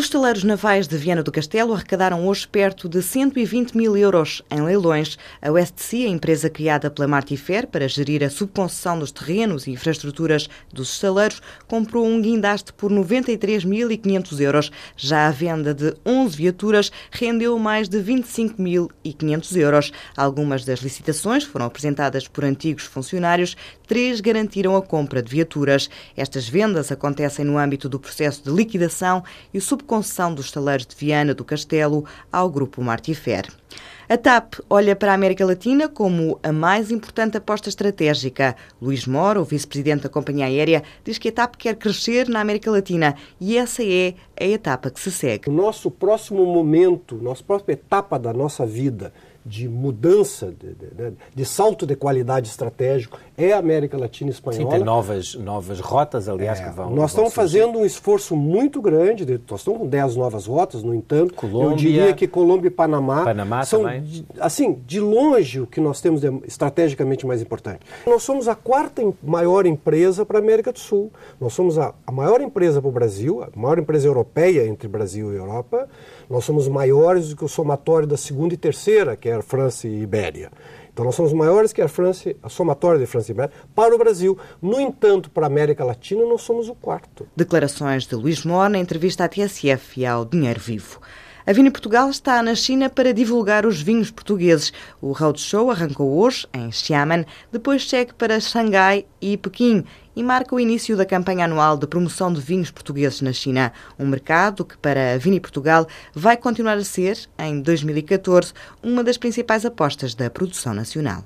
Os estaleiros navais de Viana do Castelo arrecadaram hoje perto de 120 mil euros em leilões. A Westsea, a empresa criada pela Martifer para gerir a subconcessão dos terrenos e infraestruturas dos estaleiros, comprou um guindaste por 93.500 euros. Já a venda de 11 viaturas rendeu mais de 25.500 euros. Algumas das licitações foram apresentadas por antigos funcionários, três garantiram a compra de viaturas. Estas vendas acontecem no âmbito do processo de liquidação e o subconcessão dos estaleiros de Viana do Castelo ao Grupo Martifer. A TAP olha para a América Latina como a mais importante aposta estratégica. Luís Moro, o vice-presidente da companhia aérea, diz que a TAP quer crescer na América Latina e essa é a etapa que se segue. O nosso próximo momento, nossa próxima etapa da nossa vida de mudança, de, de, de, salto de qualidade estratégico é a América Latina e Espanhola. Sim, tem novas, novas rotas, aliás, é, que vão. Nós estamos fazendo um esforço muito grande, de, nós estamos com 10 novas rotas, no entanto, Colômbia, eu diria que Colômbia e Panamá, Panamá são, também. assim, de longe o que nós temos estrategicamente mais importante. Nós somos a quarta maior empresa para a América do Sul, nós somos a, a maior empresa para o Brasil, a maior empresa europeia entre Brasil e Europa, nós somos maiores do que o somatório da segunda e terceira, que é a França e Ibéria. Então nós somos maiores que a França, a somatória de França e Ibéria, para o Brasil. No entanto, para a América Latina, nós somos o quarto. Declarações de Luís Mor na entrevista à TSF e ao Dinheiro Vivo. A Vini Portugal está na China para divulgar os vinhos portugueses. O roadshow arrancou hoje em Xiamen, depois segue para Xangai e Pequim e marca o início da campanha anual de promoção de vinhos portugueses na China, um mercado que para a Vini Portugal vai continuar a ser, em 2014, uma das principais apostas da produção nacional.